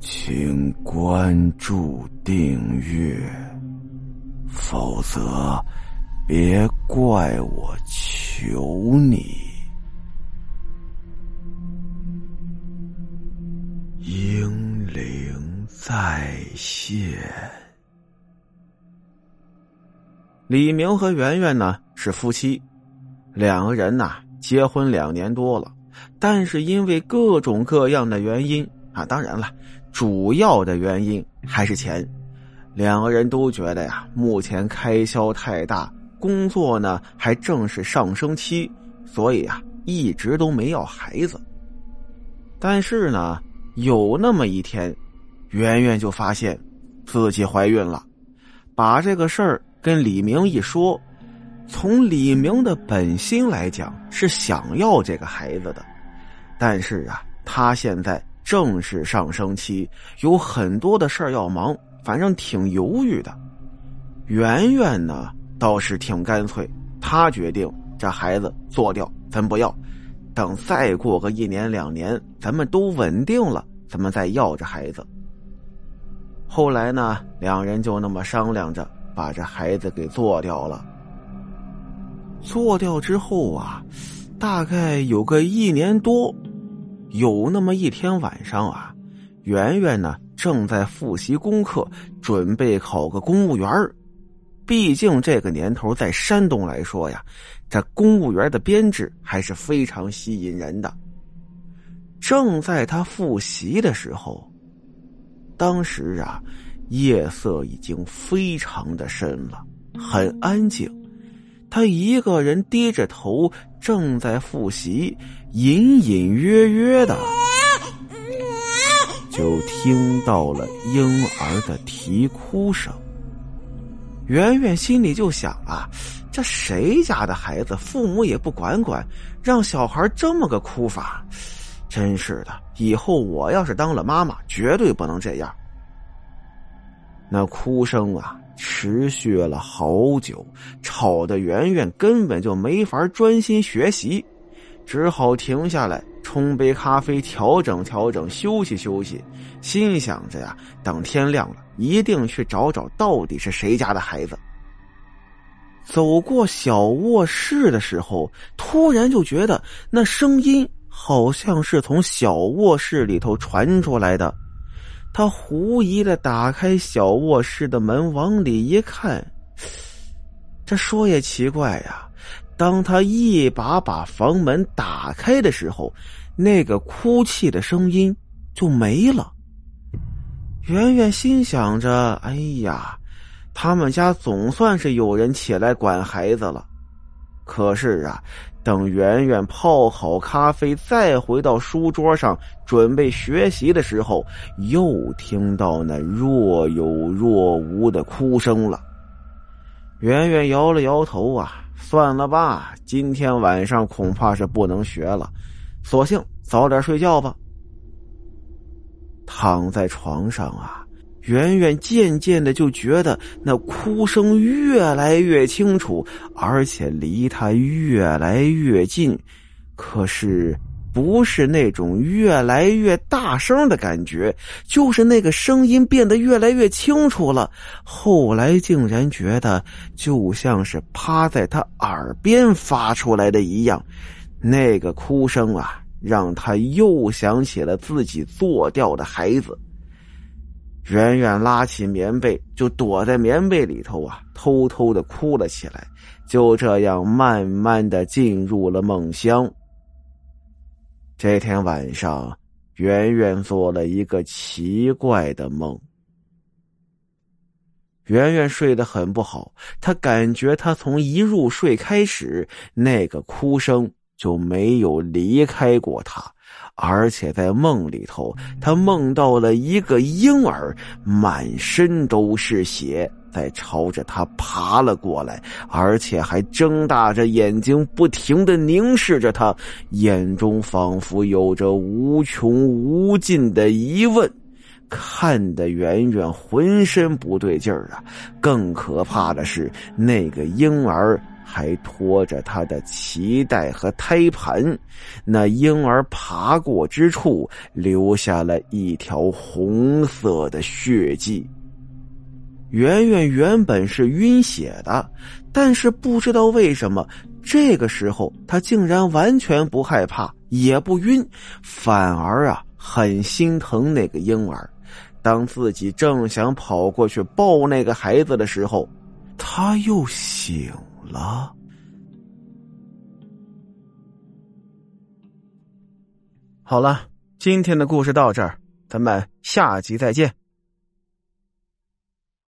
请关注订阅，否则别怪我求你。英灵在线。李明和圆圆呢是夫妻，两个人呐结婚两年多了，但是因为各种各样的原因啊，当然了，主要的原因还是钱。两个人都觉得呀，目前开销太大，工作呢还正是上升期，所以啊一直都没要孩子。但是呢，有那么一天，圆圆就发现自己怀孕了，把这个事儿。跟李明一说，从李明的本心来讲是想要这个孩子的，但是啊，他现在正是上升期，有很多的事儿要忙，反正挺犹豫的。圆圆呢倒是挺干脆，他决定这孩子做掉，咱不要，等再过个一年两年，咱们都稳定了，咱们再要这孩子。后来呢，两人就那么商量着。把这孩子给做掉了。做掉之后啊，大概有个一年多，有那么一天晚上啊，圆圆呢正在复习功课，准备考个公务员毕竟这个年头在山东来说呀，这公务员的编制还是非常吸引人的。正在他复习的时候，当时啊。夜色已经非常的深了，很安静。他一个人低着头，正在复习，隐隐约约的就听到了婴儿的啼哭声。圆圆心里就想啊，这谁家的孩子，父母也不管管，让小孩这么个哭法，真是的！以后我要是当了妈妈，绝对不能这样。那哭声啊，持续了好久，吵得圆圆根本就没法专心学习，只好停下来冲杯咖啡，调整调整，休息休息。心想着呀，等天亮了，一定去找找到底是谁家的孩子。走过小卧室的时候，突然就觉得那声音好像是从小卧室里头传出来的。他狐疑的打开小卧室的门，往里一看，这说也奇怪呀。当他一把把房门打开的时候，那个哭泣的声音就没了。圆圆心想着：“哎呀，他们家总算是有人起来管孩子了。”可是啊。等圆圆泡好咖啡，再回到书桌上准备学习的时候，又听到那若有若无的哭声了。圆圆摇了摇头啊，算了吧，今天晚上恐怕是不能学了，索性早点睡觉吧。躺在床上啊。圆圆渐渐的就觉得那哭声越来越清楚，而且离他越来越近。可是不是那种越来越大声的感觉，就是那个声音变得越来越清楚了。后来竟然觉得就像是趴在他耳边发出来的一样。那个哭声啊，让他又想起了自己做掉的孩子。圆圆拉起棉被，就躲在棉被里头啊，偷偷的哭了起来。就这样，慢慢的进入了梦乡。这天晚上，圆圆做了一个奇怪的梦。圆圆睡得很不好，她感觉她从一入睡开始，那个哭声就没有离开过她。而且在梦里头，他梦到了一个婴儿，满身都是血，在朝着他爬了过来，而且还睁大着眼睛，不停的凝视着他，眼中仿佛有着无穷无尽的疑问，看得圆圆浑身不对劲儿啊！更可怕的是，那个婴儿。还拖着他的脐带和胎盘，那婴儿爬过之处留下了一条红色的血迹。圆圆原本是晕血的，但是不知道为什么，这个时候他竟然完全不害怕，也不晕，反而啊很心疼那个婴儿。当自己正想跑过去抱那个孩子的时候，他又醒了。好了，今天的故事到这儿，咱们下集再见。